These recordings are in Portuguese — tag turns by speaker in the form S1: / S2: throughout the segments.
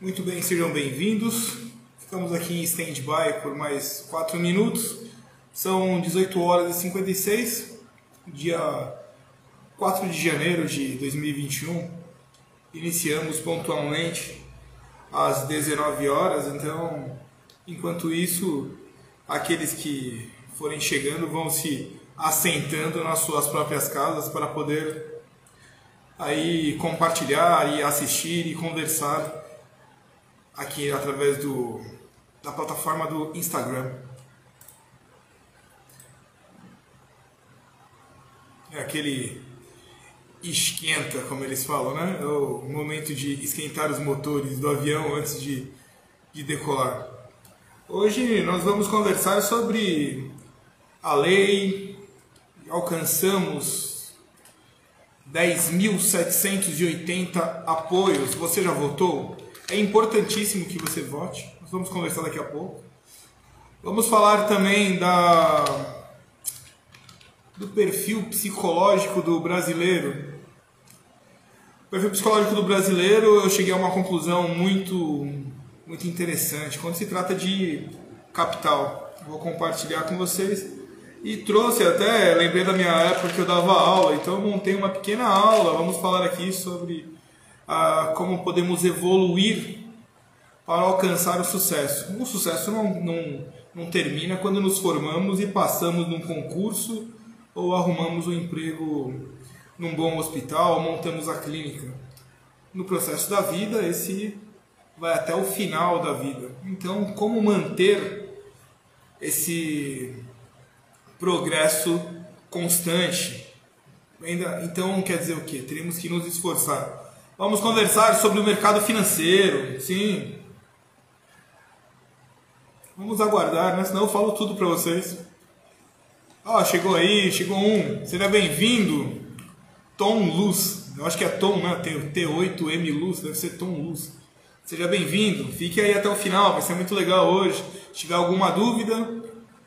S1: Muito bem, sejam bem-vindos. Ficamos aqui em stand-by por mais 4 minutos. São 18 horas e 56, dia 4 de janeiro de 2021. Iniciamos pontualmente às 19 horas, então, enquanto isso, aqueles que forem chegando vão se assentando nas suas próprias casas para poder aí compartilhar e assistir e conversar aqui através do, da plataforma do Instagram. É aquele esquenta, como eles falam, né? É o momento de esquentar os motores do avião antes de, de decolar. Hoje nós vamos conversar sobre a lei, alcançamos 10.780 apoios. Você já votou? É importantíssimo que você vote. Nós vamos conversar daqui a pouco. Vamos falar também da do perfil psicológico do brasileiro. O perfil psicológico do brasileiro, eu cheguei a uma conclusão muito muito interessante quando se trata de capital. Vou compartilhar com vocês e trouxe até, lembrei da minha época que eu dava aula, então eu montei uma pequena aula. Vamos falar aqui sobre como podemos evoluir para alcançar o sucesso. O sucesso não, não, não termina quando nos formamos e passamos num concurso ou arrumamos um emprego num bom hospital ou montamos a clínica. No processo da vida, esse vai até o final da vida. Então, como manter esse progresso constante? Então, quer dizer o quê? Teremos que nos esforçar Vamos conversar sobre o mercado financeiro, sim. Vamos aguardar, né? Senão eu falo tudo para vocês. Ó, oh, chegou aí, chegou um. Seja bem-vindo. Tom Luz. Eu acho que é Tom, né? T8M Luz, deve ser Tom Luz. Seja bem-vindo. Fique aí até o final, vai ser muito legal hoje. Se tiver alguma dúvida,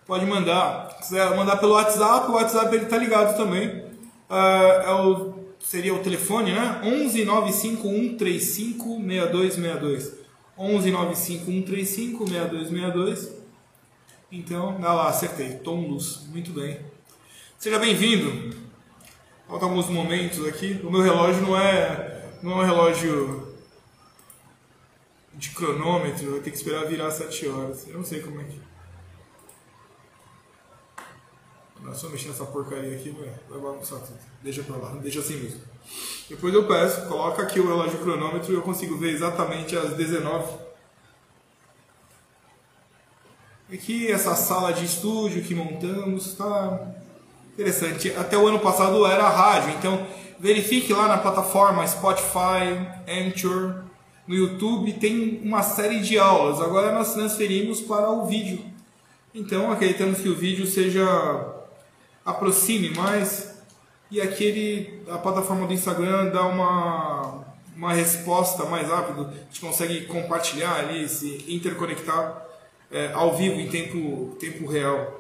S1: pode mandar. Se quiser mandar pelo WhatsApp, o WhatsApp ele tá ligado também. Uh, é o seria o telefone, né? 11 95135 6262. 11 95135 6262. Então, dá lá, acertei. Tom Luz, muito bem. Seja bem-vindo. Falta alguns momentos aqui. O meu relógio não é, não é um relógio de cronômetro, vai ter que esperar virar 7 horas. Eu não sei como é que. Não só mexer nessa porcaria aqui, vai, vai bagunçar tudo. Deixa pra lá, deixa assim mesmo. Depois eu peço, coloca aqui o relógio cronômetro e eu consigo ver exatamente às 19. Aqui essa sala de estúdio que montamos está interessante. Até o ano passado era rádio, então verifique lá na plataforma Spotify, Anchor, no YouTube tem uma série de aulas. Agora nós transferimos para o vídeo. Então acreditamos que o vídeo seja aproxime mais. E aquele a plataforma do Instagram dá uma uma resposta mais rápida, a gente consegue compartilhar ali, se interconectar é, ao vivo em tempo tempo real.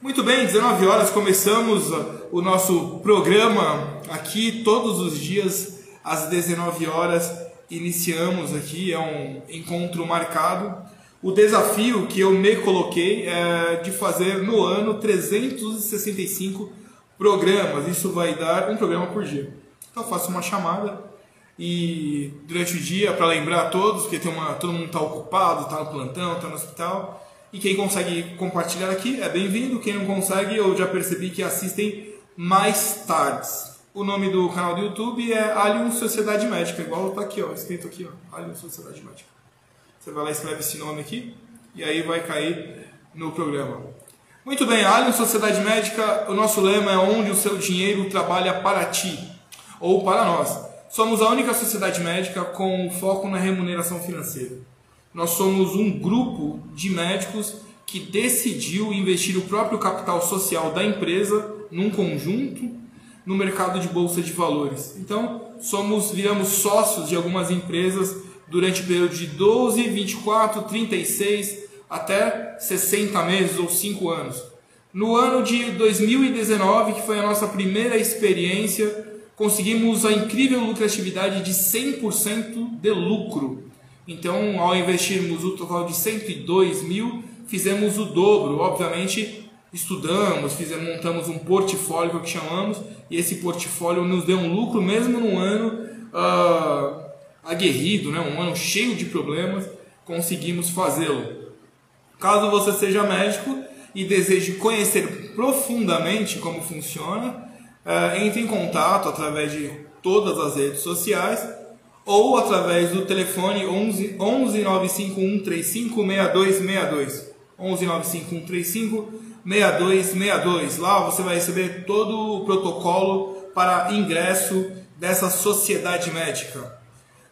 S1: Muito bem, 19 horas começamos o nosso programa aqui todos os dias às 19 horas iniciamos aqui é um encontro marcado o desafio que eu me coloquei é de fazer no ano 365 programas. Isso vai dar um programa por dia. Então eu faço uma chamada e durante o dia para lembrar a todos, porque tem uma, todo mundo está ocupado, está no plantão, está no hospital. E quem consegue compartilhar aqui é bem-vindo. Quem não consegue, eu já percebi que assistem mais tardes. O nome do canal do YouTube é Alien Sociedade Médica, igual está aqui, ó, escrito aqui, ó, Alien Sociedade Médica. Você vai lá e escreve esse nome aqui e aí vai cair no programa. Muito bem, Alien Sociedade Médica, o nosso lema é onde o seu dinheiro trabalha para ti ou para nós. Somos a única sociedade médica com foco na remuneração financeira. Nós somos um grupo de médicos que decidiu investir o próprio capital social da empresa num conjunto no mercado de bolsa de valores. Então, somos viramos sócios de algumas empresas durante o período de 12, 24, 36 até 60 meses ou 5 anos. No ano de 2019, que foi a nossa primeira experiência, conseguimos a incrível lucratividade de 100% de lucro. Então, ao investirmos o total de 102 mil, fizemos o dobro. Obviamente, estudamos, fizemos, montamos um portfólio que chamamos, e esse portfólio nos deu um lucro mesmo num ano uh, aguerrido, né? um ano cheio de problemas, conseguimos fazê-lo. Caso você seja médico e deseje conhecer profundamente como funciona, uh, entre em contato através de todas as redes sociais ou através do telefone 11, 11 951 35 6262. 11 951 35 6262. Lá você vai receber todo o protocolo para ingresso dessa sociedade médica.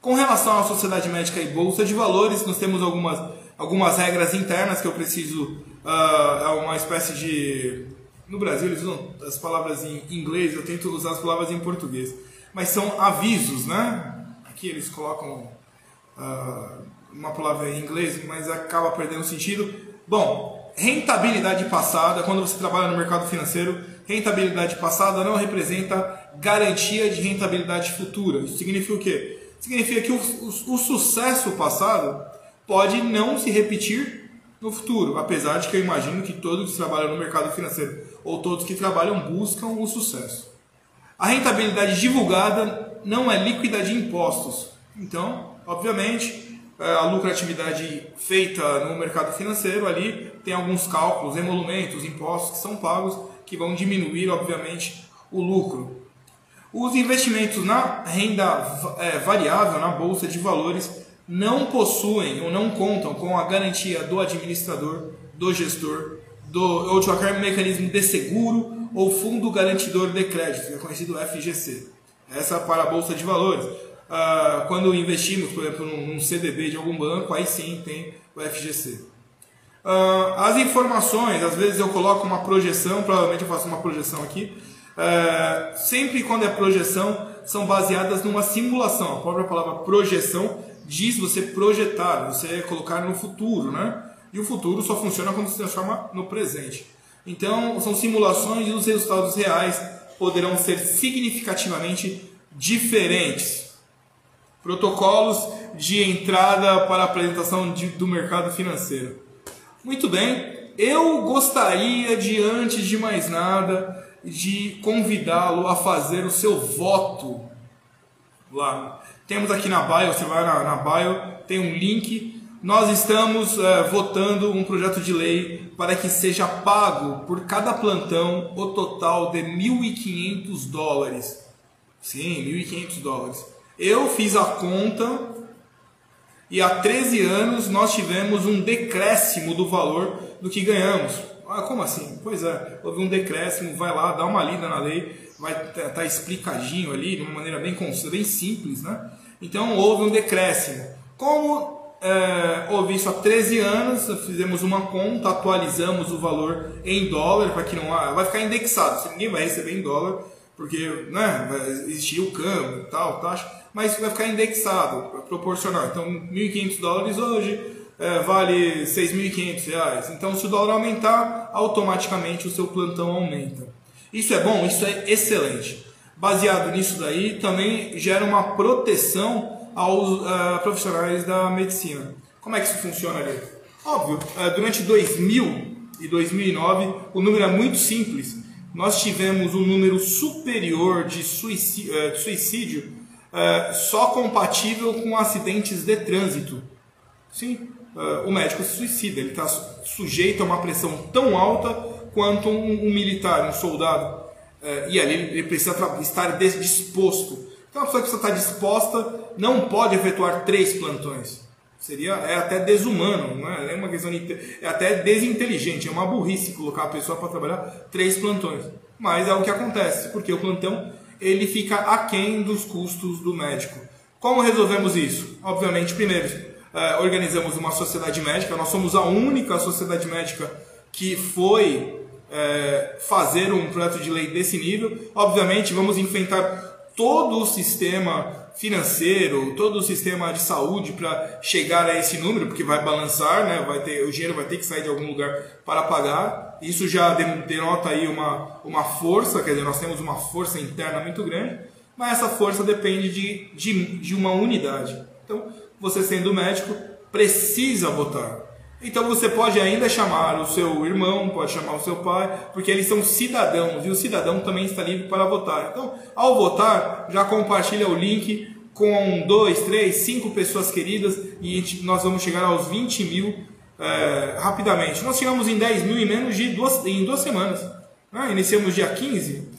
S1: Com relação à sociedade médica e bolsa de valores, nós temos algumas, algumas regras internas que eu preciso. Uh, é uma espécie de. No Brasil eles usam as palavras em inglês, eu tento usar as palavras em português. Mas são avisos, né? Aqui eles colocam uh, uma palavra em inglês, mas acaba perdendo sentido. Bom, rentabilidade passada, quando você trabalha no mercado financeiro, rentabilidade passada não representa garantia de rentabilidade futura. Isso significa o quê? Significa que o, o, o sucesso passado pode não se repetir no futuro, apesar de que eu imagino que todos que trabalham no mercado financeiro ou todos que trabalham buscam o sucesso. A rentabilidade divulgada não é líquida de impostos. Então, obviamente, é, a lucratividade feita no mercado financeiro ali tem alguns cálculos, emolumentos, impostos que são pagos que vão diminuir, obviamente, o lucro. Os investimentos na renda é, variável, na bolsa de valores, não possuem ou não contam com a garantia do administrador, do gestor, do, ou de qualquer mecanismo de seguro ou fundo garantidor de crédito, que é conhecido FGC. Essa para a bolsa de valores. Ah, quando investimos, por exemplo, num CDB de algum banco, aí sim tem o FGC. Uh, as informações, às vezes eu coloco uma projeção, provavelmente eu faço uma projeção aqui. Uh, sempre quando é projeção, são baseadas numa simulação. A própria palavra projeção diz você projetar, você colocar no futuro, né? E o futuro só funciona quando se transforma no presente. Então, são simulações e os resultados reais poderão ser significativamente diferentes. Protocolos de entrada para apresentação de, do mercado financeiro. Muito bem, eu gostaria de, antes de mais nada, de convidá-lo a fazer o seu voto lá. Temos aqui na bio, você vai na, na bio, tem um link. Nós estamos é, votando um projeto de lei para que seja pago por cada plantão o total de 1.500 dólares. Sim, 1.500 dólares. Eu fiz a conta e há 13 anos nós tivemos um decréscimo do valor do que ganhamos. Ah, como assim? Pois é, houve um decréscimo, vai lá, dá uma lida na lei, vai estar tá explicadinho ali, de uma maneira bem, bem simples, né? Então houve um decréscimo. Como é, houve isso há 13 anos, fizemos uma conta, atualizamos o valor em dólar, para que não vai ficar indexado, ninguém vai receber em dólar, porque né, existir o câmbio tal, taxa mas vai ficar indexado, proporcional. Então, 1.500 dólares hoje é, vale 6.500 reais. Então, se o dólar aumentar, automaticamente o seu plantão aumenta. Isso é bom? Isso é excelente. Baseado nisso daí, também gera uma proteção aos uh, profissionais da medicina. Como é que isso funciona ali? Óbvio, uh, durante 2000 e 2009, o número é muito simples. Nós tivemos um número superior de suicídio, uh, de suicídio é, só compatível com acidentes de trânsito. Sim, é, o médico se suicida, ele está sujeito a uma pressão tão alta quanto um, um militar, um soldado. É, e ali ele precisa estar disposto. Então a pessoa precisa estar disposta não pode efetuar três plantões. Seria é até desumano, não é? é uma questão de, é até desinteligente, é uma burrice colocar a pessoa para trabalhar três plantões. Mas é o que acontece, porque o plantão ele fica aquém dos custos do médico. Como resolvemos isso? Obviamente, primeiro, organizamos uma sociedade médica, nós somos a única sociedade médica que foi eh, fazer um projeto de lei desse nível. Obviamente, vamos enfrentar todo o sistema financeiro, todo o sistema de saúde para chegar a esse número, porque vai balançar, né? vai ter, o dinheiro vai ter que sair de algum lugar para pagar. Isso já denota aí uma, uma força, quer dizer, nós temos uma força interna muito grande, mas essa força depende de, de, de uma unidade. Então, você sendo médico precisa votar. Então você pode ainda chamar o seu irmão, pode chamar o seu pai, porque eles são cidadãos e o cidadão também está livre para votar. Então, ao votar, já compartilha o link com dois, três, cinco pessoas queridas e nós vamos chegar aos 20 mil é, rapidamente. Nós chegamos em 10 mil em menos de duas, em duas semanas. Né? Iniciamos dia 15, né?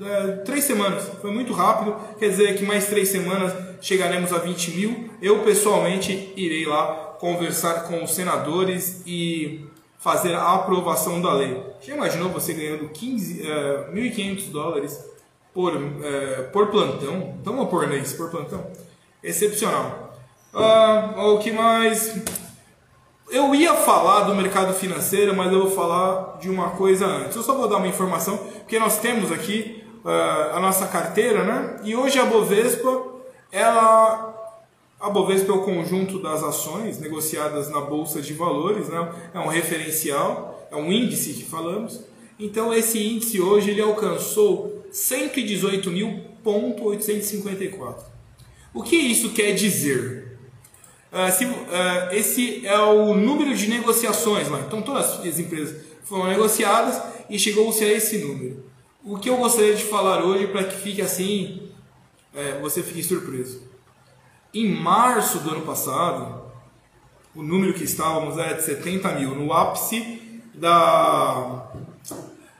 S1: É, três semanas, foi muito rápido. Quer dizer que mais três semanas chegaremos a 20 mil. Eu pessoalmente irei lá conversar com os senadores e fazer a aprovação da lei. Já imaginou você ganhando 15, uh, 1.500 dólares por, uh, por plantão? Então pôr isso, por plantão? Excepcional. Uh, o que mais? Eu ia falar do mercado financeiro, mas eu vou falar de uma coisa antes. Eu só vou dar uma informação, porque nós temos aqui uh, a nossa carteira, né? E hoje a Bovespa, ela a Bovespa é o conjunto das ações negociadas na bolsa de valores, né? É um referencial, é um índice que falamos. Então esse índice hoje ele alcançou 118.854. O que isso quer dizer? Uh, se, uh, esse é o número de negociações lá. Então todas as empresas foram negociadas e chegou-se a esse número. O que eu gostaria de falar hoje para que fique assim, é, você fique surpreso. Em março do ano passado, o número que estávamos era de 70 mil, no ápice da,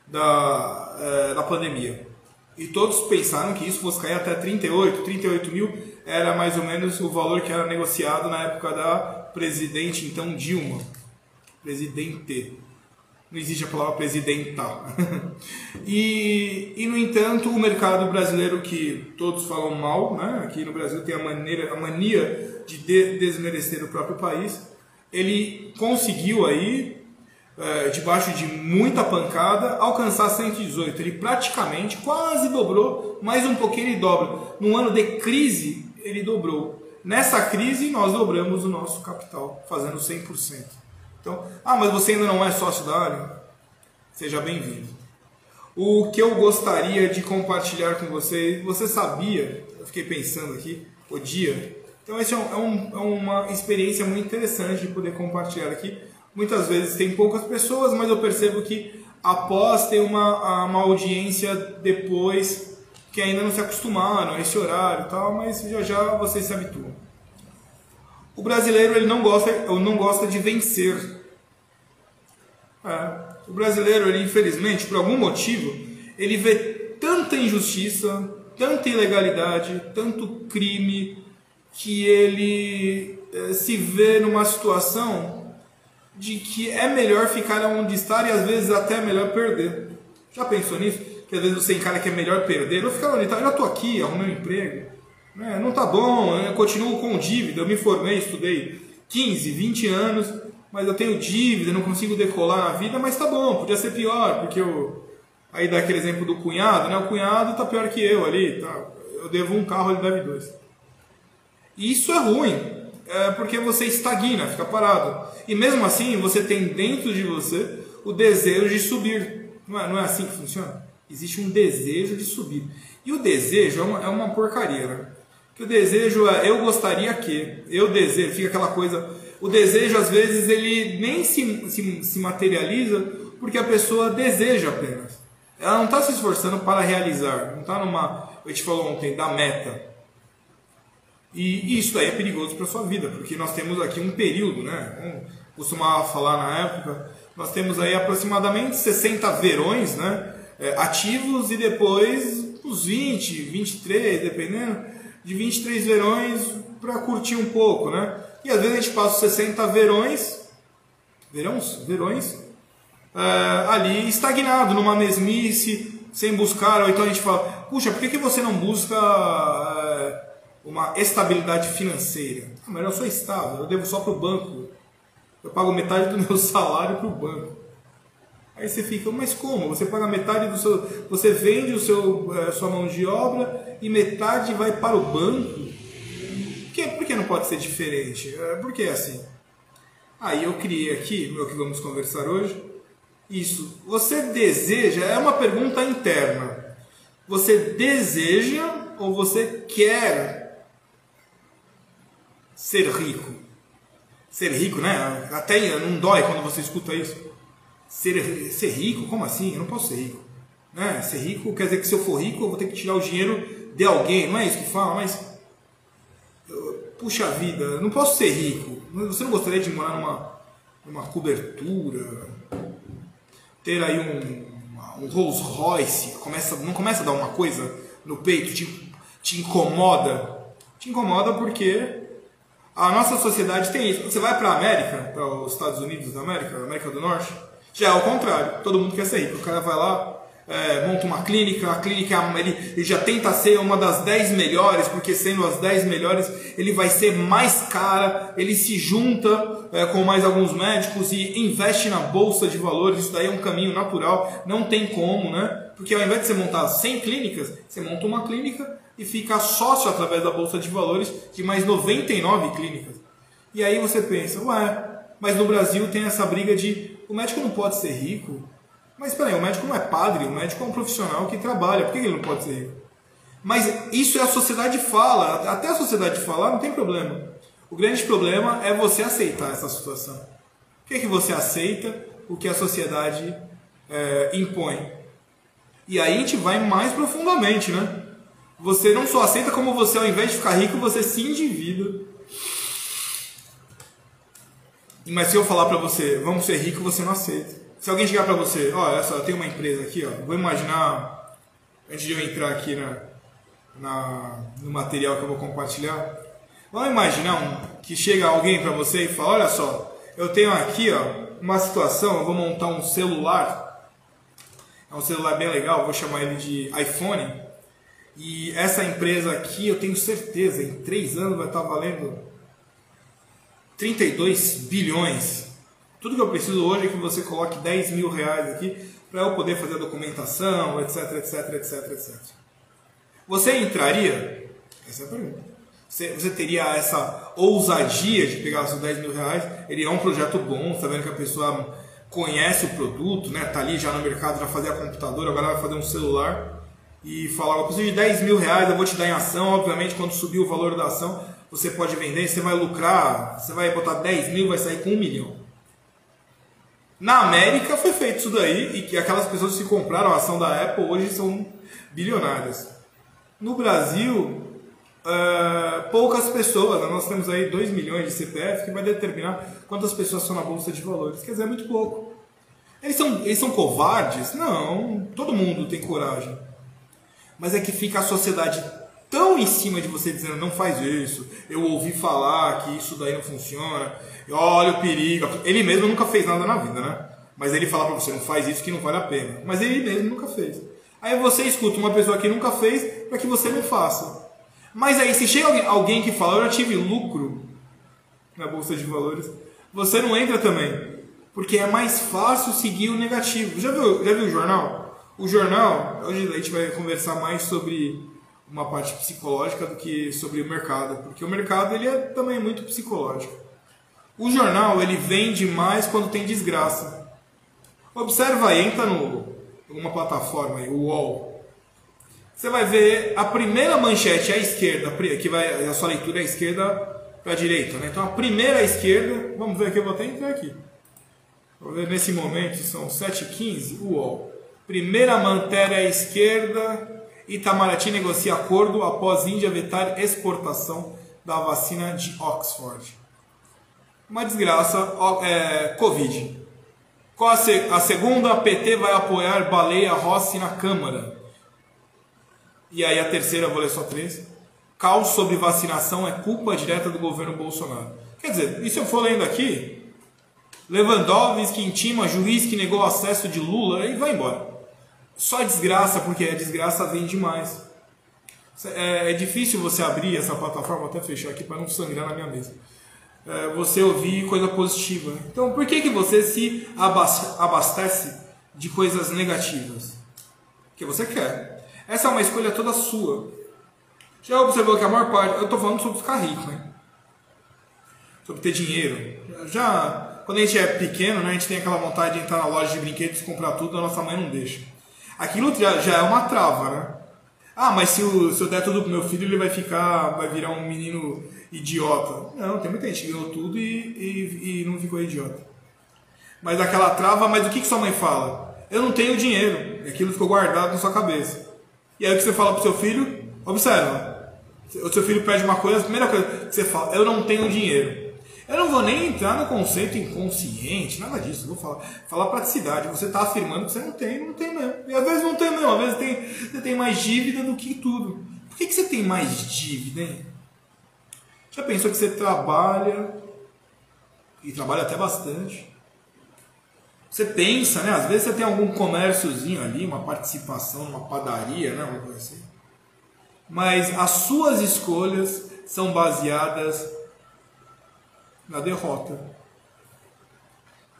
S1: da, é, da pandemia. E todos pensaram que isso fosse cair até 38, 38 mil era mais ou menos o valor que era negociado na época da presidente, então Dilma. Presidente. Não existe a palavra presidenta. e, e, no entanto, o mercado brasileiro, que todos falam mal, né? aqui no Brasil tem a, maneira, a mania de, de desmerecer o próprio país, ele conseguiu aí é, debaixo de muita pancada, alcançar 118. Ele praticamente quase dobrou, mais um pouquinho ele dobra. Num ano de crise, ele dobrou. Nessa crise, nós dobramos o nosso capital, fazendo 100%. Então, ah, mas você ainda não é sócio da área? Seja bem-vindo. O que eu gostaria de compartilhar com você, você sabia, eu fiquei pensando aqui, o dia. Então, essa é, um, é uma experiência muito interessante de poder compartilhar aqui Muitas vezes tem poucas pessoas, mas eu percebo que após ter uma, uma audiência depois que ainda não se acostumaram a esse horário e tal, mas já já vocês se habituam. O brasileiro ele não gosta, não gosta de vencer. É. O brasileiro, ele, infelizmente, por algum motivo, ele vê tanta injustiça, tanta ilegalidade, tanto crime, que ele é, se vê numa situação de que é melhor ficar onde está e às vezes até é melhor perder. Já pensou nisso? Que às vezes você encara que é melhor perder. Eu ficar onde está, eu já estou aqui, arrumei um emprego. É, não está bom, eu continuo com dívida. Eu me formei, estudei 15, 20 anos, mas eu tenho dívida, não consigo decolar na vida, mas está bom, podia ser pior, porque eu. Aí dá aquele exemplo do cunhado, né? O cunhado está pior que eu ali, tá? Eu devo um carro, ele deve dois. E isso é ruim, é porque você estagna, fica parado. E mesmo assim, você tem dentro de você o desejo de subir. Não é, não é assim que funciona? Existe um desejo de subir. E o desejo é uma, é uma porcaria, né? Que o desejo é eu gostaria que, eu desejo, fica aquela coisa. O desejo, às vezes, ele nem se, se, se materializa porque a pessoa deseja apenas. Ela não está se esforçando para realizar, não está numa. Eu te falou ontem, da meta. E isso aí é perigoso para a sua vida, porque nós temos aqui um período, né? Como costumava falar na época, nós temos aí aproximadamente 60 verões né? É, ativos e depois uns 20, 23, dependendo, de 23 verões para curtir um pouco, né? E às vezes a gente passa os 60 verões, verões, verões, é, ali estagnado, numa mesmice, sem buscar, ou então a gente fala, puxa, por que, que você não busca é, uma estabilidade financeira. Ah, mas eu sou estável, eu devo só para o banco. Eu pago metade do meu salário para o banco. Aí você fica, mas como? Você paga metade do seu. Você vende o seu, eh, sua mão de obra e metade vai para o banco? Que, por que não pode ser diferente? É, por que assim? Aí eu criei aqui, o que vamos conversar hoje, isso. Você deseja, é uma pergunta interna. Você deseja ou você quer ser rico. Ser rico, né? Até não dói quando você escuta isso. Ser, ser rico? Como assim? Eu não posso ser rico. Né? Ser rico quer dizer que se eu for rico eu vou ter que tirar o dinheiro de alguém. Não é isso que fala, mas. Puxa vida, não posso ser rico. Você não gostaria de morar numa, numa cobertura? Ter aí um, um Rolls Royce? Começa, não começa a dar uma coisa no peito? Te, te incomoda? Te incomoda porque a nossa sociedade tem isso. Você vai para a América, para os Estados Unidos da América, América do Norte, já é o contrário. Todo mundo quer ser rico. O cara vai lá, é, monta uma clínica, a clínica ele, ele, já tenta ser uma das 10 melhores, porque sendo as 10 melhores, ele vai ser mais cara, ele se junta é, com mais alguns médicos e investe na bolsa de valores, isso daí é um caminho natural, não tem como, né? Porque ao invés de você montar 100 clínicas, você monta uma clínica e fica sócio através da bolsa de valores de mais 99 clínicas. E aí você pensa, ué, mas no Brasil tem essa briga de o médico não pode ser rico, mas peraí, o médico não é padre, o médico é um profissional que trabalha, por que ele não pode ser rico? Mas isso é a sociedade fala, até a sociedade falar não tem problema. O grande problema é você aceitar essa situação. O que é que você aceita o que a sociedade é, impõe? E aí a gente vai mais profundamente, né? Você não só aceita, como você, ao invés de ficar rico, você se endivida. Mas se eu falar para você, vamos ser rico, você não aceita. Se alguém chegar para você, ó, olha só, tem uma empresa aqui, ó, vou imaginar, antes de eu entrar aqui na, na, no material que eu vou compartilhar, vamos imaginar um, que chega alguém para você e fala, olha só, eu tenho aqui ó, uma situação, eu vou montar um celular, é um celular bem legal, vou chamar ele de iPhone, e essa empresa aqui, eu tenho certeza, em três anos vai estar valendo 32 bilhões tudo que eu preciso hoje é que você coloque 10 mil reais aqui para eu poder fazer a documentação, etc, etc, etc, etc. Você entraria? Essa é a pergunta. Você, você teria essa ousadia de pegar seus 10 mil reais? Ele é um projeto bom, está vendo que a pessoa conhece o produto, né? Tá ali já no mercado, já fazia computador, agora vai fazer um celular e falar, eu preciso de 10 mil reais, eu vou te dar em ação, obviamente quando subir o valor da ação, você pode vender, você vai lucrar, você vai botar 10 mil, vai sair com um milhão. Na América foi feito isso daí e que aquelas pessoas que compraram a ação da Apple hoje são bilionárias. No Brasil, uh, poucas pessoas, nós temos aí 2 milhões de CPF que vai determinar quantas pessoas são na Bolsa de Valores. Quer dizer, é muito pouco. Eles são, eles são covardes? Não, todo mundo tem coragem. Mas é que fica a sociedade tão em cima de você dizendo não faz isso, eu ouvi falar que isso daí não funciona, olha o perigo. Ele mesmo nunca fez nada na vida, né? Mas ele fala para você, não faz isso que não vale a pena. Mas ele mesmo nunca fez. Aí você escuta uma pessoa que nunca fez para que você não faça. Mas aí, se chega alguém que fala, eu já tive lucro na bolsa de valores, você não entra também. Porque é mais fácil seguir o negativo. Já viu, já viu o jornal? O jornal, hoje a gente vai conversar mais sobre uma parte psicológica do que sobre o mercado, porque o mercado ele é também muito psicológico. O jornal ele vende mais quando tem desgraça. Observa aí, entra no uma plataforma aí, o UOL. Você vai ver a primeira manchete à esquerda, que vai a sua leitura é à esquerda para a direita, né? Então a primeira à esquerda, vamos ver aqui, eu vou até entrar aqui. Vou ver nesse momento, são 7h15, UOL. Primeira matéria à esquerda, Itamaraty negocia acordo após Índia vetar exportação da vacina de Oxford uma desgraça, é, Covid. Qual a, se, a segunda? PT vai apoiar Baleia Rossi na Câmara. E aí a terceira, vou ler só três. Caos sobre vacinação é culpa direta do governo Bolsonaro. Quer dizer, e se eu for lendo aqui, Lewandowski intima juiz que negou acesso de Lula e vai embora. Só desgraça, porque a desgraça vem demais. É, é difícil você abrir essa plataforma, vou até fechar aqui para não sangrar na minha mesa você ouvir coisa positiva. Então, por que, que você se abastece de coisas negativas? Porque você quer. Essa é uma escolha toda sua. Já observou que a maior parte. Eu estou falando sobre ficar rico, né? Sobre ter dinheiro. Já. Quando a gente é pequeno, né, a gente tem aquela vontade de entrar na loja de brinquedos, comprar tudo, a nossa mãe não deixa. Aquilo já é uma trava, né? Ah, mas se, o, se eu der tudo pro meu filho, ele vai ficar, vai virar um menino idiota. Não, tem muita gente que ganhou tudo e, e, e não ficou idiota. Mas aquela trava, mas o que, que sua mãe fala? Eu não tenho dinheiro. E aquilo ficou guardado na sua cabeça. E aí o que você fala pro seu filho? Observa. O seu filho pede uma coisa, a primeira coisa que você fala, eu não tenho dinheiro. Eu não vou nem entrar no conceito inconsciente, nada disso. Eu vou falar, falar praticidade. Você está afirmando que você não tem, não tem mesmo. E às vezes não tem mesmo, às vezes tem, você tem mais dívida do que tudo. Por que, que você tem mais dívida, hein? Já pensou que você trabalha, e trabalha até bastante. Você pensa, né? Às vezes você tem algum comérciozinho ali, uma participação numa padaria, né? Assim. Mas as suas escolhas são baseadas na derrota.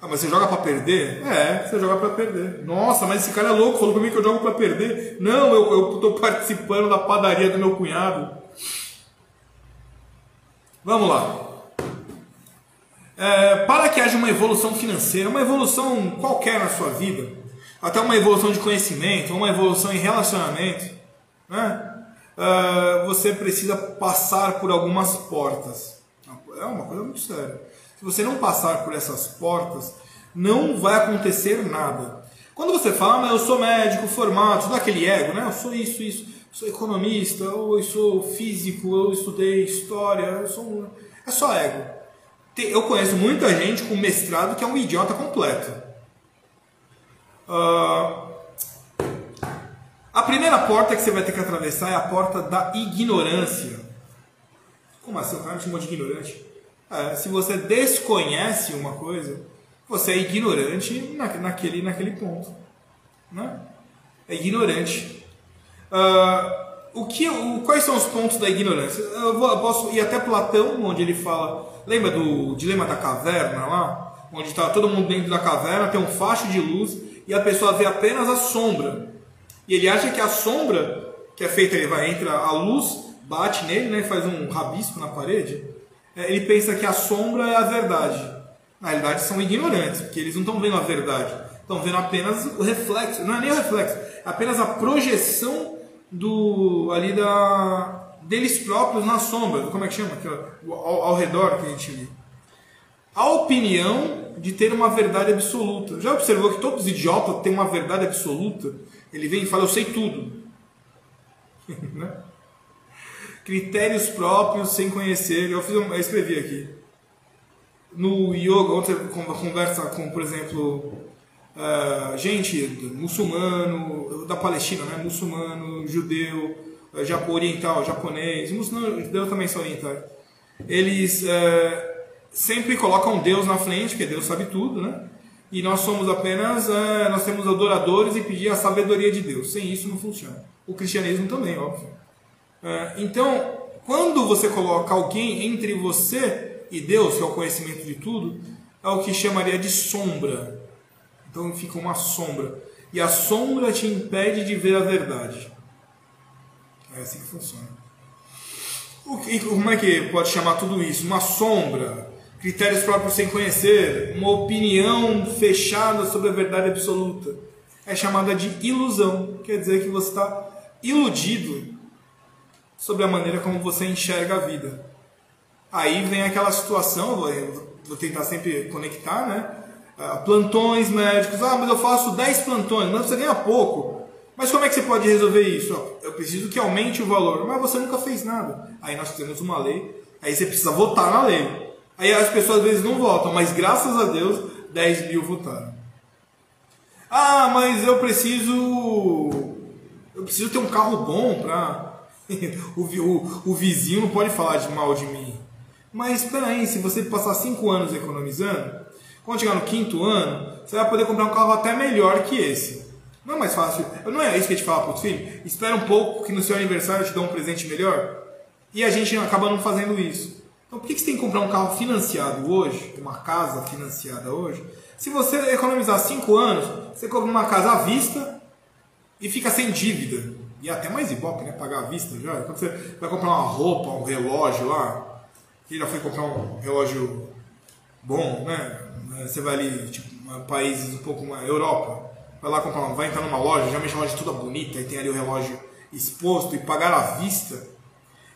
S1: Ah, mas você joga para perder? É, você joga para perder. Nossa, mas esse cara é louco, falou pra mim que eu jogo para perder. Não, eu, tô participando da padaria do meu cunhado. Vamos lá. É, para que haja uma evolução financeira, uma evolução qualquer na sua vida, até uma evolução de conhecimento, uma evolução em relacionamento, né? Uh, você precisa passar por algumas portas. É uma coisa muito séria. Se você não passar por essas portas, não vai acontecer nada. Quando você fala, ah, mas eu sou médico formado, tudo aquele ego, né? Eu sou isso, isso, sou economista, ou eu sou físico, eu estudei história, eu sou. É só ego. Eu conheço muita gente com mestrado que é um idiota completo. Uh... A primeira porta que você vai ter que atravessar é a porta da ignorância. Como assim? O cara me chamou de ignorante? É, se você desconhece uma coisa, você é ignorante na, naquele, naquele ponto. Né? É ignorante. Uh, o que, o, quais são os pontos da ignorância? Eu, vou, eu, posso ir até Platão, onde ele fala. Lembra do dilema da caverna lá? Onde está todo mundo dentro da caverna, tem um facho de luz e a pessoa vê apenas a sombra. E ele acha que a sombra que é feita, ele vai entra a luz, bate nele, né, faz um rabisco na parede é, ele pensa que a sombra é a verdade. Na realidade, são ignorantes, porque eles não estão vendo a verdade. Estão vendo apenas o reflexo. Não é nem o reflexo, é apenas a projeção do ali da deles próprios na sombra. Como é que chama? Ao, ao redor que a gente vê. A opinião de ter uma verdade absoluta. Já observou que todos os idiotas têm uma verdade absoluta? Ele vem e fala, eu sei tudo. né? Critérios próprios sem conhecer. Eu, fiz, eu escrevi aqui. No yoga, ontem conversa com, por exemplo, uh, gente muçulmano, da Palestina, né? muçulmano, judeu, uh, japo, oriental, japonês, muçulmano, judeu também são orientais. Eles uh, sempre colocam Deus na frente, porque Deus sabe tudo, né? E nós somos apenas, nós temos adoradores e pedir a sabedoria de Deus. Sem isso não funciona. O cristianismo também, óbvio. É, então, quando você coloca alguém entre você e Deus, que é o conhecimento de tudo, é o que chamaria de sombra. Então fica uma sombra. E a sombra te impede de ver a verdade. É assim que funciona. E como é que pode chamar tudo isso? Uma sombra, critérios próprios sem conhecer, uma opinião fechada sobre a verdade absoluta. É chamada de ilusão. Quer dizer que você está iludido sobre a maneira como você enxerga a vida. Aí vem aquela situação, vou tentar sempre conectar, né? Ah, plantões médicos, ah, mas eu faço 10 plantões, não você ganha pouco. Mas como é que você pode resolver isso? Eu preciso que aumente o valor, mas você nunca fez nada. Aí nós temos uma lei, aí você precisa votar na lei. Aí as pessoas às vezes não votam, mas graças a Deus 10 mil votaram. Ah, mas eu preciso. Eu preciso ter um carro bom para o, o, o vizinho não pode falar de mal de mim. Mas espera aí, se você passar cinco anos economizando, quando chegar no quinto ano, você vai poder comprar um carro até melhor que esse. Não é mais fácil? Não é isso que a gente fala para os filhos? Espera um pouco que no seu aniversário eu te dou um presente melhor? E a gente acaba não fazendo isso. Então por que você tem que comprar um carro financiado hoje, uma casa financiada hoje? Se você economizar cinco anos, você compra uma casa à vista e fica sem dívida. E até mais ibope, né? Pagar à vista já. Quando você vai comprar uma roupa, um relógio lá, que já foi comprar um relógio bom, né? Você vai ali, tipo, países um pouco mais. Europa, vai lá comprar, vai entrar numa loja, já mexe a loja toda bonita, e tem ali o relógio exposto e pagar à vista,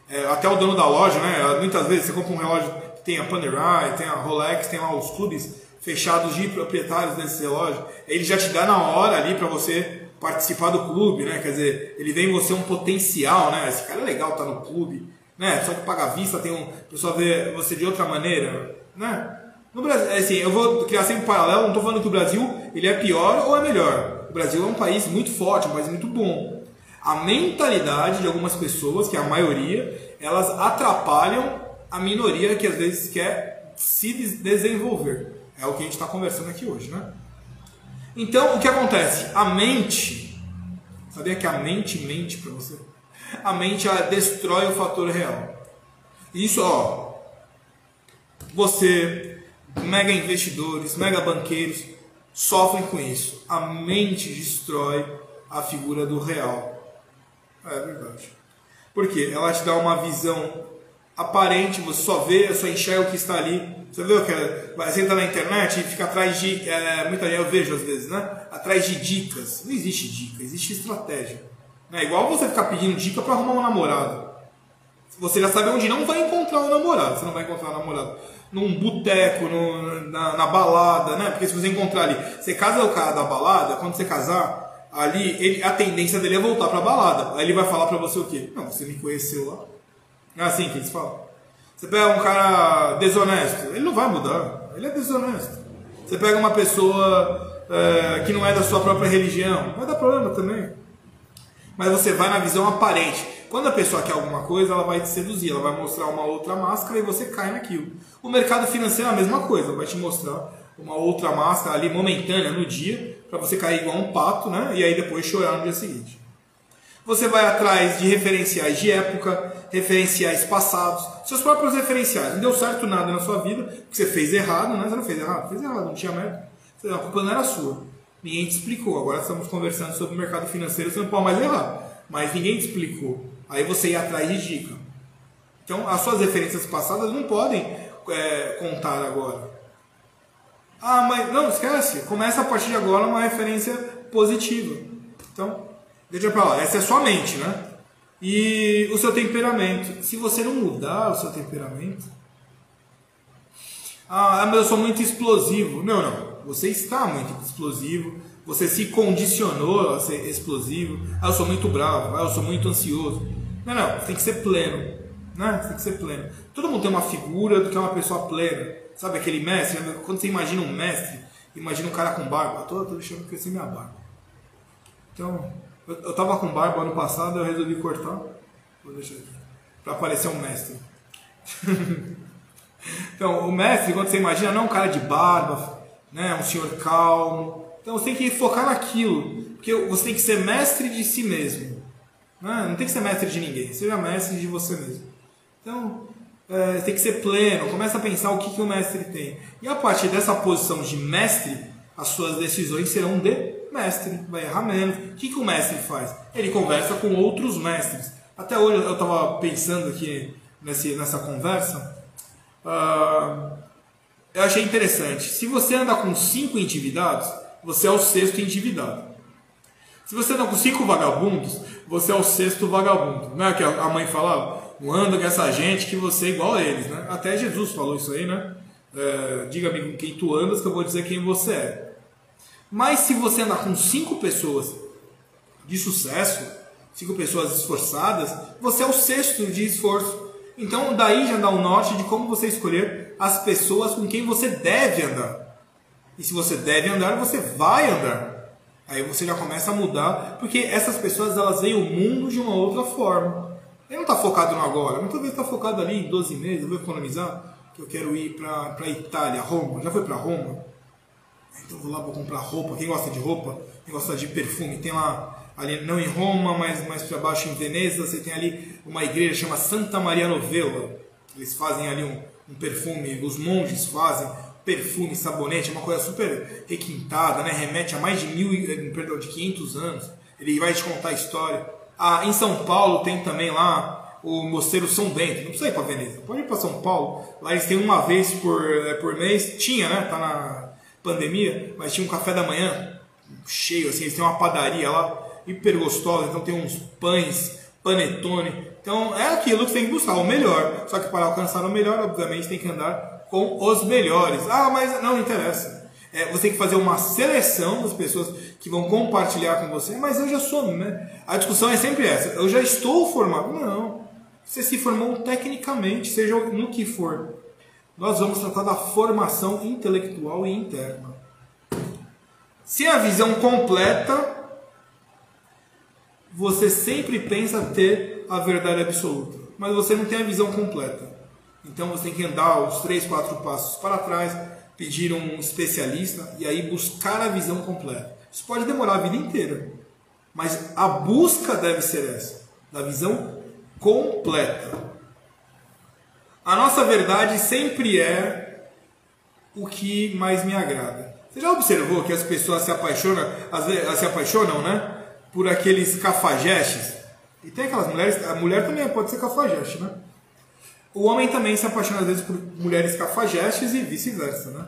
S1: é, até o dono da loja, né? Muitas vezes você compra um relógio que tem a Panerai, tem a Rolex, tem lá os clubes fechados de proprietários desse relógio, ele já te dá na hora ali para você participar do clube, né? Quer dizer, ele vê em você um potencial, né? Esse cara é legal, tá no clube, né? Só que paga vista, tem um, pessoal vê você de outra maneira, né? No Brasil, é assim, eu vou criar sempre um paralelo, não estou falando que o Brasil ele é pior ou é melhor. O Brasil é um país muito forte, um país muito bom. A mentalidade de algumas pessoas, que é a maioria, elas atrapalham a minoria que às vezes quer se desenvolver. É o que a gente está conversando aqui hoje, né? Então, o que acontece? A mente, sabia que a mente mente para você? A mente ela destrói o fator real. Isso, ó, você mega investidores, mega banqueiros sofrem com isso. A mente destrói a figura do real. É verdade. Por quê? Ela te dá uma visão aparente, você só vê, só enxerga o que está ali. Você o que você entra na internet e fica atrás de. É, muita gente eu vejo às vezes, né? Atrás de dicas. Não existe dica, existe estratégia. É igual você ficar pedindo dica para arrumar um namorado. Você já sabe onde não vai encontrar um namorado. Você não vai encontrar um namorado num boteco, na, na, balada, né? Porque se você encontrar ali, você casa o cara da balada, quando você casar, ali ele, a tendência dele é voltar pra balada. Aí ele vai falar pra você o quê? Não, você me conheceu lá. É assim que eles falam. Você pega um cara desonesto, ele não vai mudar, ele é desonesto. Você pega uma pessoa é, que não é da sua própria religião, vai dar problema também. Mas você vai na visão aparente. Quando a pessoa quer alguma coisa, ela vai te seduzir, ela vai mostrar uma outra máscara e você cai naquilo. O mercado financeiro é a mesma coisa, vai te mostrar uma outra máscara ali momentânea no dia, para você cair igual um pato, né? E aí depois chorar no dia seguinte. Você vai atrás de referenciais de época, referenciais passados, seus próprios referenciais. Não deu certo nada na sua vida, porque você fez errado, né? Você não fez errado, fez errado, não tinha merda. A culpa não era sua. Ninguém te explicou. Agora estamos conversando sobre o mercado financeiro, você não pode mais errar. Mas ninguém te explicou. Aí você ia atrás de dica. Então, as suas referências passadas não podem é, contar agora. Ah, mas não, esquece. Começa a partir de agora uma referência positiva. Então, deixa pra lá. Essa é a sua mente, né? E o seu temperamento. Se você não mudar o seu temperamento. Ah, mas eu sou muito explosivo. Não, não. Você está muito explosivo. Você se condicionou a ser explosivo. Ah, eu sou muito bravo. Ah, eu sou muito ansioso. Não, não, tem que ser pleno. Né? Tem que ser pleno. Todo mundo tem uma figura do que é uma pessoa plena. Sabe aquele mestre? Quando você imagina um mestre, imagina um cara com barba. Tô, tô deixando crescer minha barba. Então, eu, eu tava com barba ano passado, eu resolvi cortar. Vou deixar aqui. Pra parecer um mestre. então, o mestre, quando você imagina, não é um cara de barba, né? um senhor calmo. Então você tem que focar naquilo. Porque você tem que ser mestre de si mesmo. Né? Não tem que ser mestre de ninguém, seja mestre de você mesmo. Então, é, tem que ser pleno, começa a pensar o que, que o mestre tem. E a partir dessa posição de mestre, as suas decisões serão de mestre, vai errar menos. O que, que o mestre faz? Ele conversa com outros mestres. Até hoje eu estava pensando aqui nesse, nessa conversa, uh, eu achei interessante. Se você anda com cinco endividados, você é o sexto endividado. Se você anda com cinco vagabundos, você é o sexto vagabundo. Não é que a mãe falava? Não anda com essa gente que você é igual a eles, né? Até Jesus falou isso aí, né? É, Diga-me com quem tu andas que eu vou dizer quem você é. Mas se você andar com cinco pessoas de sucesso, cinco pessoas esforçadas, você é o sexto de esforço. Então daí já dá um norte de como você escolher as pessoas com quem você deve andar. E se você deve andar, você vai andar. Aí você já começa a mudar, porque essas pessoas elas veem o mundo de uma outra forma. Ele não está focado no agora, muitas vezes está focado ali em 12 meses, vou economizar, que eu quero ir para Itália, Roma. Já foi para Roma? Então vou lá, vou comprar roupa. Quem gosta de roupa, quem gosta de perfume, tem lá, ali não em Roma, mas mais para baixo em Veneza, você tem ali uma igreja chama Santa Maria Novella. Eles fazem ali um, um perfume, os monges fazem perfume, sabonete, é uma coisa super requintada, né? remete a mais de mil, eh, perdão, de 500 anos. Ele vai te contar a história. Ah, em São Paulo tem também lá o Mosteiro São Bento. Não precisa ir para Veneza, pode ir para São Paulo. Lá eles têm uma vez por, eh, por mês, tinha, né? Tá na pandemia, mas tinha um café da manhã cheio, assim, eles têm uma padaria lá hiper gostosa, então tem uns pães, panetone. Então é aquilo que tem que buscar, o melhor. Só que para alcançar o melhor, obviamente, tem que andar com os melhores. Ah, mas não interessa. É, você tem que fazer uma seleção das pessoas que vão compartilhar com você, mas eu já sou, né? A discussão é sempre essa. Eu já estou formado. Não. Você se formou tecnicamente, seja no que for. Nós vamos tratar da formação intelectual e interna. Se a visão completa, você sempre pensa ter a verdade absoluta, mas você não tem a visão completa. Então você tem que andar os três, quatro passos para trás, pedir um especialista e aí buscar a visão completa. Isso pode demorar a vida inteira, mas a busca deve ser essa, da visão completa. A nossa verdade sempre é o que mais me agrada. Você já observou que as pessoas se apaixonam, vezes, se apaixonam, né? Por aqueles cafajestes. E tem aquelas mulheres, a mulher também pode ser cafajeste, né? O homem também se apaixona às vezes por mulheres cafajestes e vice-versa, né?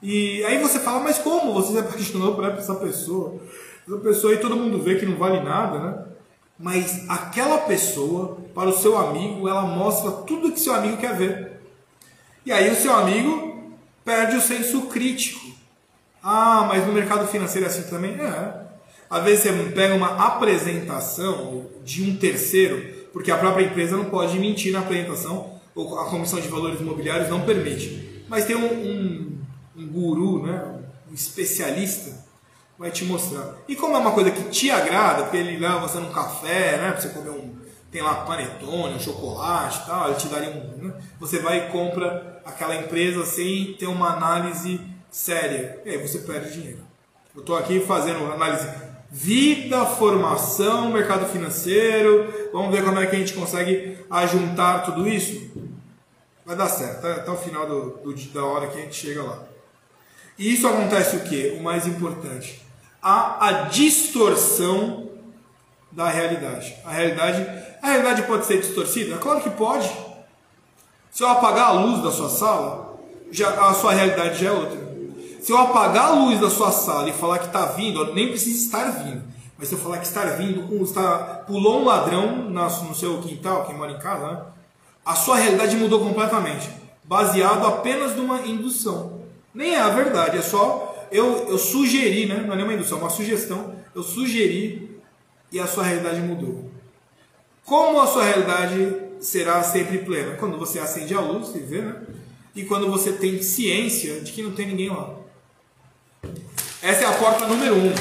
S1: E aí você fala, mas como você se apaixonou por essa pessoa? Essa pessoa aí todo mundo vê que não vale nada, né? Mas aquela pessoa, para o seu amigo, ela mostra tudo que seu amigo quer ver. E aí o seu amigo perde o senso crítico. Ah, mas no mercado financeiro é assim também? É. Às vezes você pega uma apresentação de um terceiro, porque a própria empresa não pode mentir na apresentação, ou a Comissão de Valores Imobiliários não permite. Mas tem um, um, um guru, né, um especialista, vai te mostrar. E como é uma coisa que te agrada, porque ele leva você num café, né, para você comer um. Tem lá panetone, um chocolate tal, ele te daria um. Né, você vai e compra aquela empresa sem ter uma análise séria. E aí você perde dinheiro. Eu estou aqui fazendo análise vida, formação, mercado financeiro. Vamos ver como é que a gente consegue ajuntar tudo isso. Vai dar certo, até, até o final do, do, da hora que a gente chega lá. E isso acontece o que? O mais importante. Há a distorção da realidade. A realidade, a realidade pode ser distorcida? Claro que pode. Se eu apagar a luz da sua sala, já, a sua realidade já é outra. Se eu apagar a luz da sua sala e falar que está vindo, nem precisa estar vindo. Mas se eu falar que está vindo, está, pulou um ladrão no seu quintal, quem mora em casa, né? a sua realidade mudou completamente. Baseado apenas numa indução. Nem é a verdade, é só eu, eu sugeri, né? não é nenhuma indução, é uma sugestão. Eu sugeri e a sua realidade mudou. Como a sua realidade será sempre plena? Quando você acende a luz, você vê, né? E quando você tem ciência de que não tem ninguém lá. Essa é a porta número 1. Um.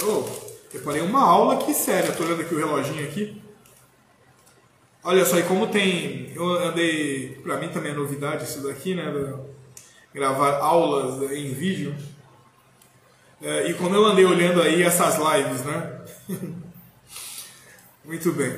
S1: Eu preparei uma aula aqui séria. Estou olhando aqui o reloginho aqui. Olha só, e como tem. Eu andei. Para mim também é novidade isso daqui, né? Gravar aulas em vídeo. É, e como eu andei olhando aí essas lives, né? Muito bem.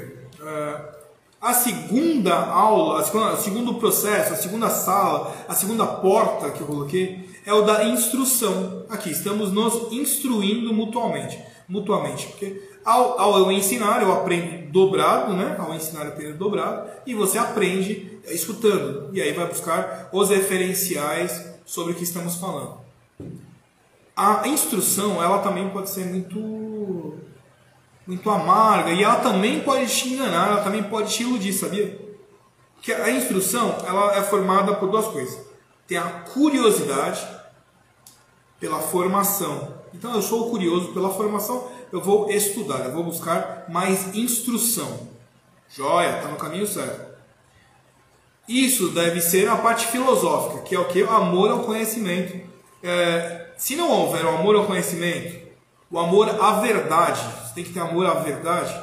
S1: É, a segunda aula, o segundo processo, a segunda sala, a segunda porta que eu coloquei é o da instrução. Aqui estamos nos instruindo mutuamente, mutuamente, porque ao, ao eu ensinar eu aprendo dobrado, né? Ao ensinar eu aprendo dobrado e você aprende escutando e aí vai buscar os referenciais sobre o que estamos falando. A instrução ela também pode ser muito muito amarga e ela também pode te enganar, ela também pode te iludir, sabia? Que a instrução ela é formada por duas coisas. Tem a curiosidade pela formação. Então eu sou curioso pela formação, eu vou estudar, eu vou buscar mais instrução. Joia, está no caminho certo. Isso deve ser a parte filosófica, que é o que? O amor ao conhecimento. É, se não houver o amor ao conhecimento, o amor à verdade, você tem que ter amor à verdade,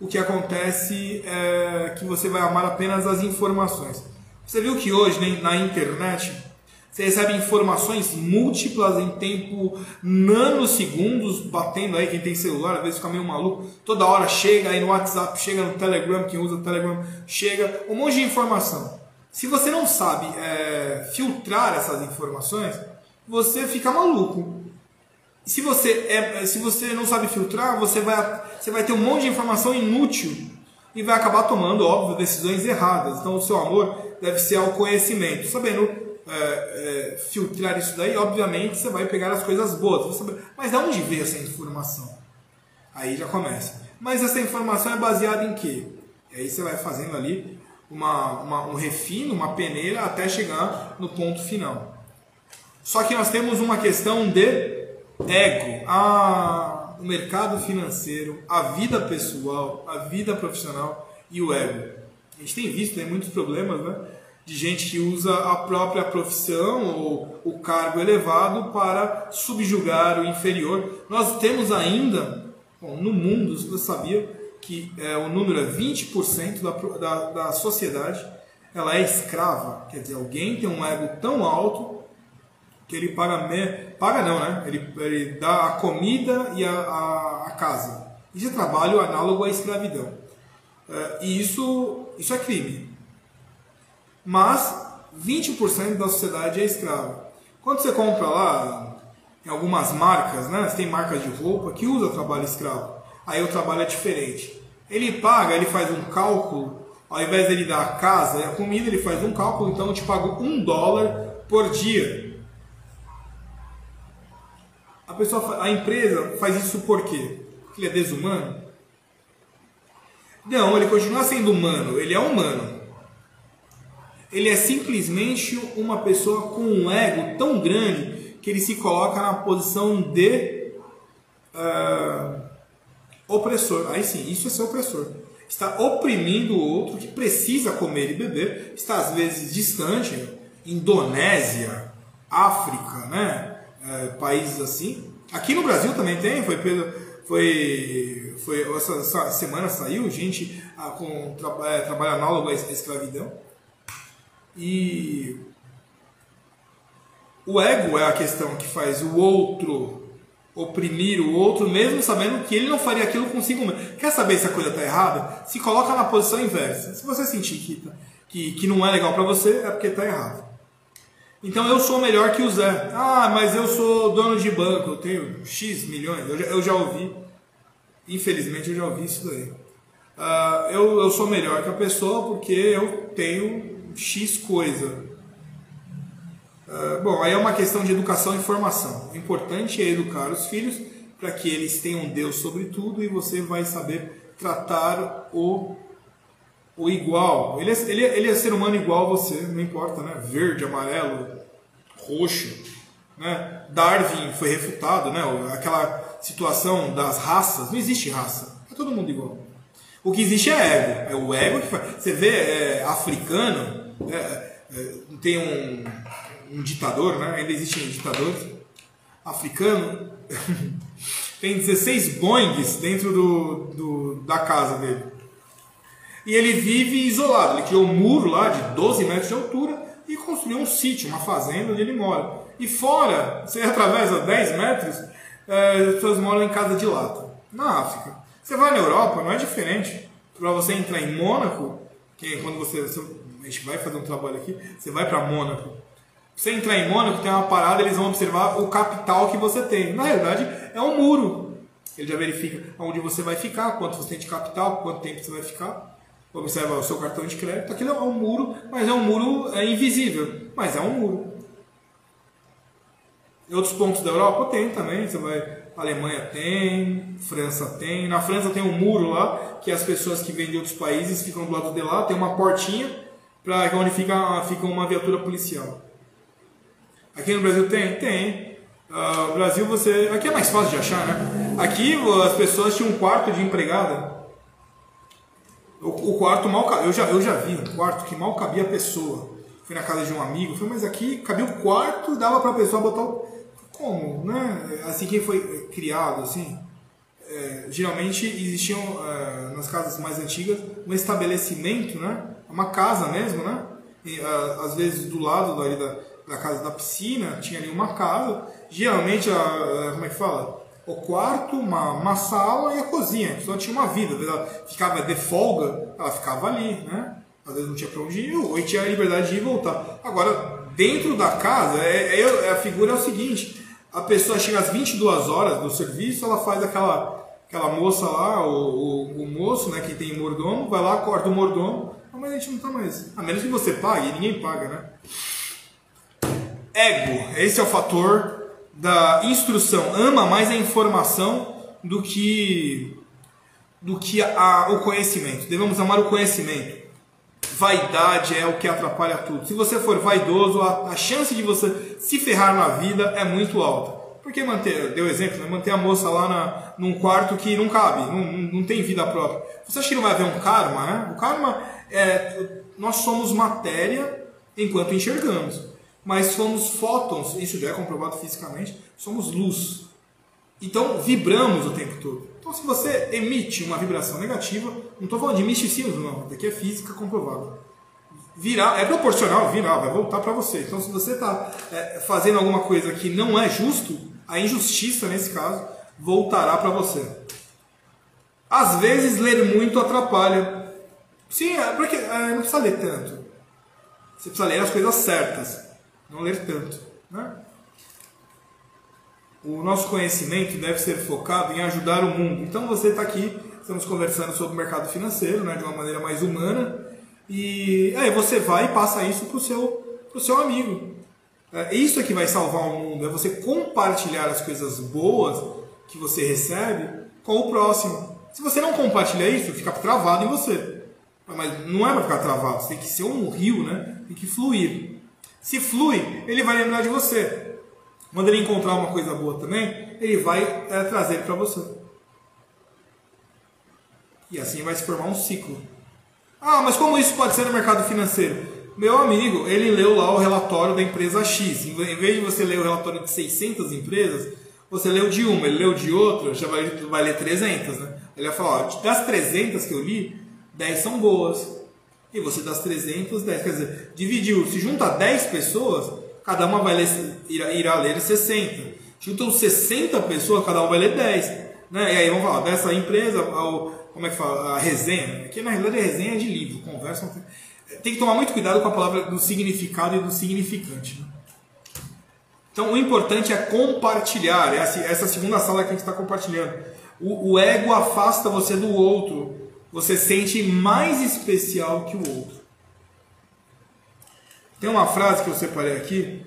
S1: o que acontece é que você vai amar apenas as informações. Você viu que hoje na internet você recebe informações múltiplas em tempo nanosegundos, batendo aí, quem tem celular, às vezes fica meio maluco. Toda hora chega aí no WhatsApp, chega no Telegram, quem usa o Telegram, chega um monte de informação. Se você não sabe é, filtrar essas informações, você fica maluco. Se você, é, se você não sabe filtrar, você vai, você vai ter um monte de informação inútil e vai acabar tomando, óbvio, decisões erradas. Então, o seu amor deve ser ao conhecimento, sabendo é, é, filtrar isso daí, obviamente você vai pegar as coisas boas. Saber, mas de onde veio essa informação? Aí já começa. Mas essa informação é baseada em quê? E aí você vai fazendo ali uma, uma, um refino, uma peneira até chegar no ponto final. Só que nós temos uma questão de ego. Ah, o mercado financeiro, a vida pessoal, a vida profissional e o ego. A gente tem visto né, muitos problemas né, de gente que usa a própria profissão ou o cargo elevado para subjugar o inferior. Nós temos ainda, bom, no mundo, você sabia que é, o número é 20% da, da, da sociedade ela é escrava, quer dizer, alguém tem um ego tão alto que ele paga, me... paga não, né? Ele, ele dá a comida e a, a, a casa. Isso é trabalho análogo à escravidão. É, e isso, isso é crime. Mas 20% da sociedade é escrava. Quando você compra lá, em algumas marcas, né? Você tem marcas de roupa que usa trabalho escravo. Aí o trabalho é diferente. Ele paga, ele faz um cálculo, ao invés dele dar a casa e a comida, ele faz um cálculo, então eu te pago um dólar por dia. A pessoa, a empresa faz isso por quê? Porque ele é desumano? Não, ele continua sendo humano, ele é humano. Ele é simplesmente uma pessoa com um ego tão grande que ele se coloca na posição de uh, opressor. Aí sim, isso é ser opressor. Está oprimindo o outro que precisa comer e beber, está às vezes distante, Indonésia, África, né? É, países assim. Aqui no Brasil também tem, foi foi, foi essa, essa semana saiu gente ah, com tra, é, trabalho análogo à escravidão. E o ego é a questão que faz o outro oprimir o outro, mesmo sabendo que ele não faria aquilo consigo mesmo. Quer saber se a coisa está errada? Se coloca na posição inversa. Se você sentir que, tá, que, que não é legal para você, é porque está errado. Então eu sou melhor que o Zé. Ah, mas eu sou dono de banco, eu tenho X milhões. Eu já, eu já ouvi, infelizmente eu já ouvi isso daí. Uh, eu, eu sou melhor que a pessoa porque eu tenho X coisa. Uh, bom, aí é uma questão de educação e formação. O importante é educar os filhos para que eles tenham Deus sobre tudo e você vai saber tratar o o igual. Ele é, ele, é, ele é ser humano igual a você, não importa, né? Verde, amarelo, roxo. Né? Darwin foi refutado, né? Aquela situação das raças. Não existe raça. É todo mundo igual. O que existe é ego. É o ego que faz. Você vê é, africano, é, é, tem um, um, ditador, né? Ainda existem ditadores. Africano tem 16 Boeings dentro do, do, da casa dele. E ele vive isolado. Ele criou um muro lá de 12 metros de altura e construiu um sítio, uma fazenda onde ele mora. E fora, você atravessa 10 metros, é, as pessoas moram em casa de lata. Na África. Você vai na Europa, não é diferente. Para você entrar em Mônaco, que é quando você, você, a gente vai fazer um trabalho aqui, você vai para Mônaco. Você entrar em Mônaco, tem uma parada, eles vão observar o capital que você tem. Na realidade, é um muro. Ele já verifica onde você vai ficar, quanto você tem de capital, quanto tempo você vai ficar observa o seu cartão de crédito, aquilo é um muro, mas é um muro é invisível, mas é um muro. Em outros pontos da Europa tem também, você vai, Alemanha tem, França tem, na França tem um muro lá, que as pessoas que vêm de outros países ficam do lado de lá, tem uma portinha para onde fica, fica uma viatura policial. Aqui no Brasil tem? Tem. Uh, Brasil você. Aqui é mais fácil de achar, né? Aqui as pessoas tinham um quarto de empregada o, o quarto mal eu já eu já vi um quarto que mal cabia a pessoa. Fui na casa de um amigo, falei, mas aqui cabia o quarto, dava para a pessoa botar o como, né? Assim quem foi criado assim, é, geralmente existiam é, nas casas mais antigas um estabelecimento, né? Uma casa mesmo, né? E, às vezes do lado ali da, da casa da piscina tinha ali uma casa. Geralmente, a, como é que fala? O quarto, uma, uma sala e a cozinha. A pessoa tinha uma vida, ela ficava de folga, ela ficava ali, né? Às vezes não tinha para onde ir, ou tinha a liberdade de ir e voltar. Agora, dentro da casa, é, é, a figura é o seguinte: a pessoa chega às 22 horas do serviço, ela faz aquela, aquela moça lá, o, o, o moço, né, que tem mordomo, vai lá, corta o mordomo, mas a gente não tá mais. A menos que você pague, ninguém paga, né? Ego, esse é o fator da instrução, ama mais a informação do que do que a, o conhecimento. Devemos amar o conhecimento. Vaidade é o que atrapalha tudo. Se você for vaidoso, a, a chance de você se ferrar na vida é muito alta. Porque manter, deu exemplo, né? manter a moça lá na, num quarto que não cabe, não, não tem vida própria. Você acha que não vai haver um karma, né? O karma é. Nós somos matéria enquanto enxergamos. Mas somos fótons, isso já é comprovado fisicamente, somos luz. Então vibramos o tempo todo. Então, se você emite uma vibração negativa, não estou falando de misticismo, não, daqui é física comprovada. Virar, é proporcional, virar, vai voltar para você. Então, se você está é, fazendo alguma coisa que não é justo, a injustiça, nesse caso, voltará para você. Às vezes, ler muito atrapalha. Sim, é porque é, não precisa ler tanto. Você precisa ler as coisas certas, não ler tanto. Né? o nosso conhecimento deve ser focado em ajudar o mundo. Então você está aqui, estamos conversando sobre o mercado financeiro, né, de uma maneira mais humana, e aí você vai e passa isso para o seu, pro seu amigo. É, isso é que vai salvar o mundo, é você compartilhar as coisas boas que você recebe com o próximo. Se você não compartilha isso, fica travado em você. Mas não é para ficar travado, você tem que ser um rio, né? Tem que fluir. Se flui, ele vai lembrar de você. Quando ele encontrar uma coisa boa também, ele vai é, trazer para você. E assim vai se formar um ciclo. Ah, mas como isso pode ser no mercado financeiro? Meu amigo, ele leu lá o relatório da empresa X. Em vez de você ler o relatório de 600 empresas, você leu de uma, ele leu de outra, já vai, vai ler 300, né? Ele vai falar, ó, das 300 que eu li, 10 são boas. E você das 300, 10. Quer dizer, dividiu, se junta 10 pessoas, cada uma vai ler, irá, irá ler 60. Juntam 60 pessoas, cada uma vai ler 10. Né? E aí vamos falar dessa empresa, ao, como é que fala? A resenha. Aqui na realidade é resenha de livro, conversa. Tem que tomar muito cuidado com a palavra do significado e do significante. Né? Então o importante é compartilhar. É essa segunda sala que a gente está compartilhando. O, o ego afasta você do outro. Você sente mais especial que o outro. Tem uma frase que eu separei aqui.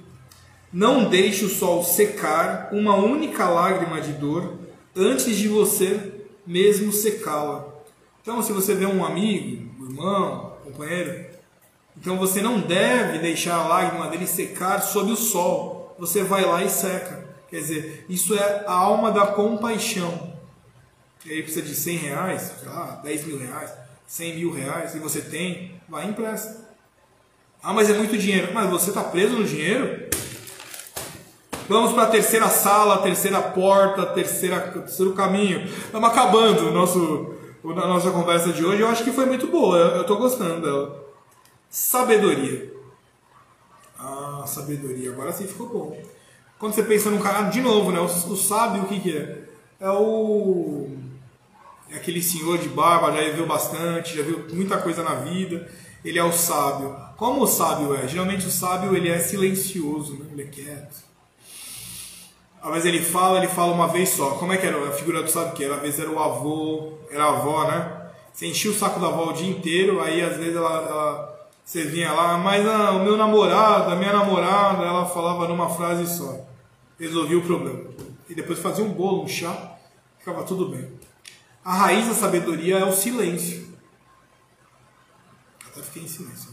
S1: Não deixe o sol secar uma única lágrima de dor antes de você mesmo secá-la. Então, se você vê um amigo, um irmão, um companheiro, então você não deve deixar a lágrima dele secar sob o sol. Você vai lá e seca. Quer dizer, isso é a alma da compaixão. E aí precisa de 100 reais, sei lá, 10 mil reais, 100 mil reais, e você tem, vai empresta. Ah, mas é muito dinheiro. Mas você está preso no dinheiro? Vamos para a terceira sala, terceira porta, terceira, terceiro caminho. Estamos acabando o nosso, a nossa conversa de hoje. Eu acho que foi muito boa. Eu estou gostando dela. Sabedoria. Ah, sabedoria. Agora sim ficou bom. Quando você pensa num cara, de novo, né? O, o sábio, o que, que é? É o. É aquele senhor de barba, já viu bastante, já viu muita coisa na vida ele é o sábio. Como o sábio é? Geralmente o sábio ele é silencioso, né? ele é quieto. Às vezes ele fala, ele fala uma vez só. Como é que era a figura do sábio que era? Às vezes era o avô, era a avó, né? Você enchia o saco da avó o dia inteiro, aí às vezes ela, ela você vinha lá, mas ah, o meu namorado, a minha namorada, ela falava numa frase só. Resolvia o problema. E depois fazia um bolo, um chá, ficava tudo bem. A raiz da sabedoria é o silêncio. Até fiquei em silêncio.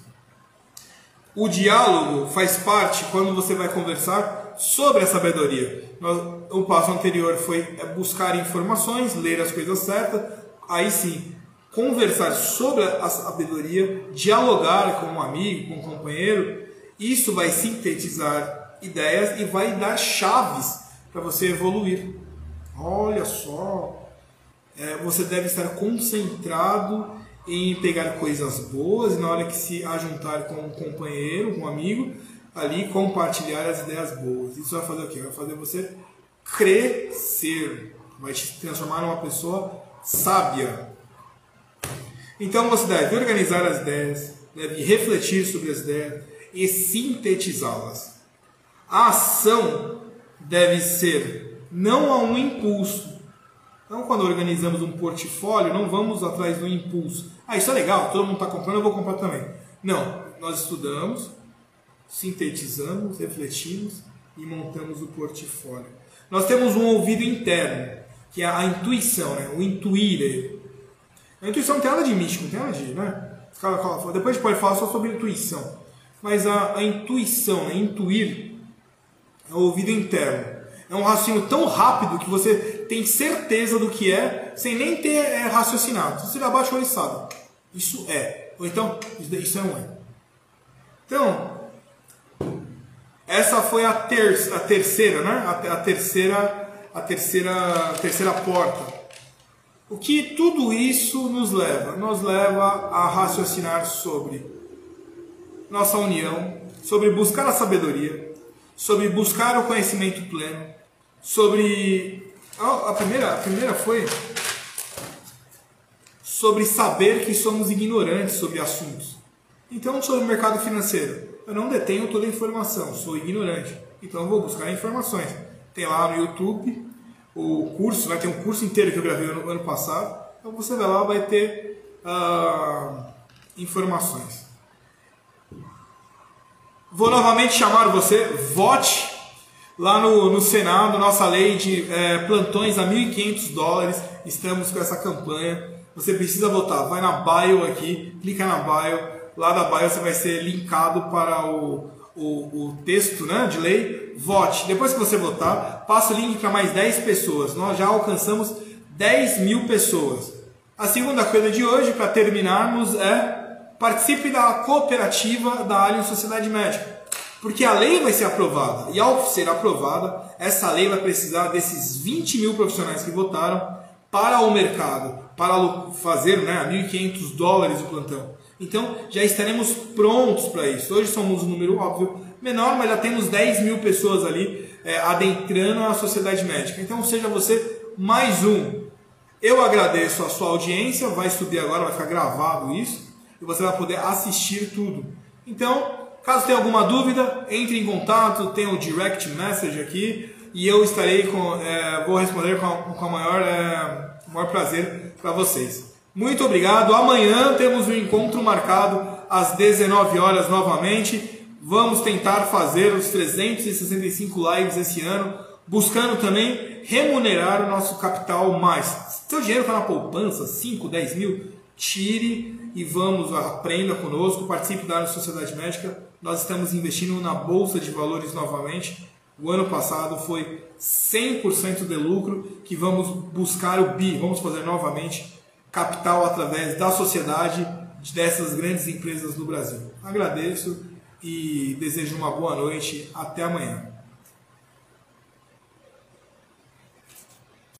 S1: O diálogo faz parte quando você vai conversar sobre a sabedoria. O passo anterior foi buscar informações, ler as coisas certas, aí sim conversar sobre a sabedoria, dialogar com um amigo, com um companheiro. Isso vai sintetizar ideias e vai dar chaves para você evoluir. Olha só, é, você deve estar concentrado em pegar coisas boas e na hora que se ajuntar com um companheiro, com um amigo, ali compartilhar as ideias boas. Isso vai fazer o quê? Vai fazer você crescer, vai te transformar numa pessoa sábia. Então você deve organizar as ideias, deve refletir sobre as ideias e sintetizá-las. A ação deve ser não a um impulso, então, quando organizamos um portfólio, não vamos atrás do impulso. Ah, isso é legal, todo mundo está comprando, eu vou comprar também. Não, nós estudamos, sintetizamos, refletimos e montamos o portfólio. Nós temos um ouvido interno. que é a intuição, né? o intuir. A intuição não tem nada de místico, não tem nada de. Né? Depois a gente pode falar só sobre intuição. Mas a, a intuição, né? intuir, é o ouvido interno. É um raciocínio tão rápido que você tem certeza do que é, sem nem ter é, raciocinado. Você já baixou e sabe. Isso é. Ou então, isso não é. Então, essa foi a, ter, a terceira, né? A, a, terceira, a terceira, a terceira porta. O que tudo isso nos leva? Nos leva a raciocinar sobre nossa união, sobre buscar a sabedoria, sobre buscar o conhecimento pleno, sobre a primeira, a primeira foi sobre saber que somos ignorantes sobre assuntos. Então, sobre o mercado financeiro, eu não detenho toda a informação, sou ignorante. Então, vou buscar informações. Tem lá no YouTube o curso, vai ter um curso inteiro que eu gravei no ano passado. Então, você vai lá, vai ter uh, informações. Vou novamente chamar você, vote lá no, no Senado, nossa lei de é, plantões a 1.500 dólares. Estamos com essa campanha. Você precisa votar. Vai na bio aqui, clica na bio. Lá da bio você vai ser linkado para o, o, o texto né, de lei. Vote. Depois que você votar, passa o link para mais 10 pessoas. Nós já alcançamos 10 mil pessoas. A segunda coisa de hoje, para terminarmos, é participe da cooperativa da Alien Sociedade Médica. Porque a lei vai ser aprovada. E ao ser aprovada, essa lei vai precisar desses 20 mil profissionais que votaram para o mercado, para fazer né, 1.500 dólares o plantão. Então já estaremos prontos para isso. Hoje somos um número óbvio menor, mas já temos 10 mil pessoas ali é, adentrando a sociedade médica. Então seja você mais um. Eu agradeço a sua audiência, vai subir agora, vai ficar gravado isso e você vai poder assistir tudo. Então, caso tenha alguma dúvida, entre em contato, tem o direct message aqui e eu estarei com, é, vou responder com, com a maior, é, maior prazer para vocês. Muito obrigado. Amanhã temos um encontro marcado às 19 horas novamente. Vamos tentar fazer os 365 lives esse ano, buscando também remunerar o nosso capital mais. Seu dinheiro está na poupança, 5, 10 mil, tire e vamos, aprenda conosco, participe da área de Sociedade Médica. Nós estamos investindo na Bolsa de Valores novamente. O ano passado foi 100% de lucro, que vamos buscar o BI, vamos fazer novamente capital através da sociedade dessas grandes empresas do Brasil. Agradeço e desejo uma boa noite. Até amanhã.